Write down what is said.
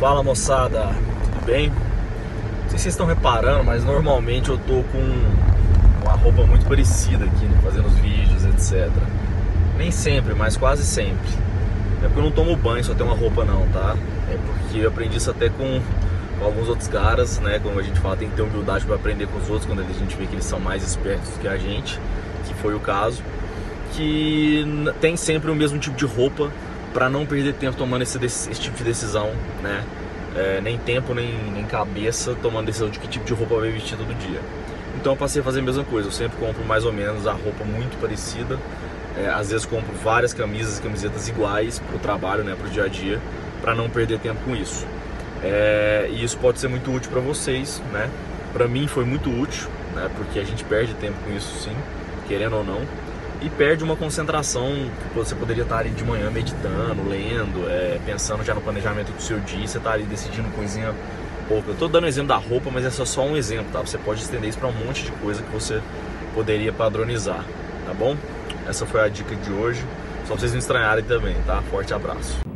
Fala moçada, tudo bem? Não sei se vocês estão reparando, mas normalmente eu tô com uma roupa muito parecida aqui, né? fazendo os vídeos, etc. Nem sempre, mas quase sempre. É porque eu não tomo banho, só tenho uma roupa não, tá? É porque eu aprendi isso até com, com alguns outros caras, né? Como a gente fala, tem que ter humildade para aprender com os outros quando a gente vê que eles são mais espertos que a gente, que foi o caso. Que tem sempre o mesmo tipo de roupa para não perder tempo tomando esse, esse, tipo de decisão, né? É, nem tempo, nem, nem cabeça tomando decisão de que tipo de roupa vai vestir todo dia. Então eu passei a fazer a mesma coisa, eu sempre compro mais ou menos a roupa muito parecida. É, às vezes compro várias camisas e camisetas iguais para o trabalho, né, para o dia a dia, para não perder tempo com isso. É, e isso pode ser muito útil para vocês, né? Para mim foi muito útil, né? Porque a gente perde tempo com isso, sim, querendo ou não e perde uma concentração que você poderia estar ali de manhã meditando, lendo, é, pensando já no planejamento do seu dia, você está ali decidindo coisinha pouco. Eu estou dando exemplo da roupa, mas esse é só um exemplo, tá? Você pode estender isso para um monte de coisa que você poderia padronizar, tá bom? Essa foi a dica de hoje, só pra vocês não estranharem também, tá? Forte abraço.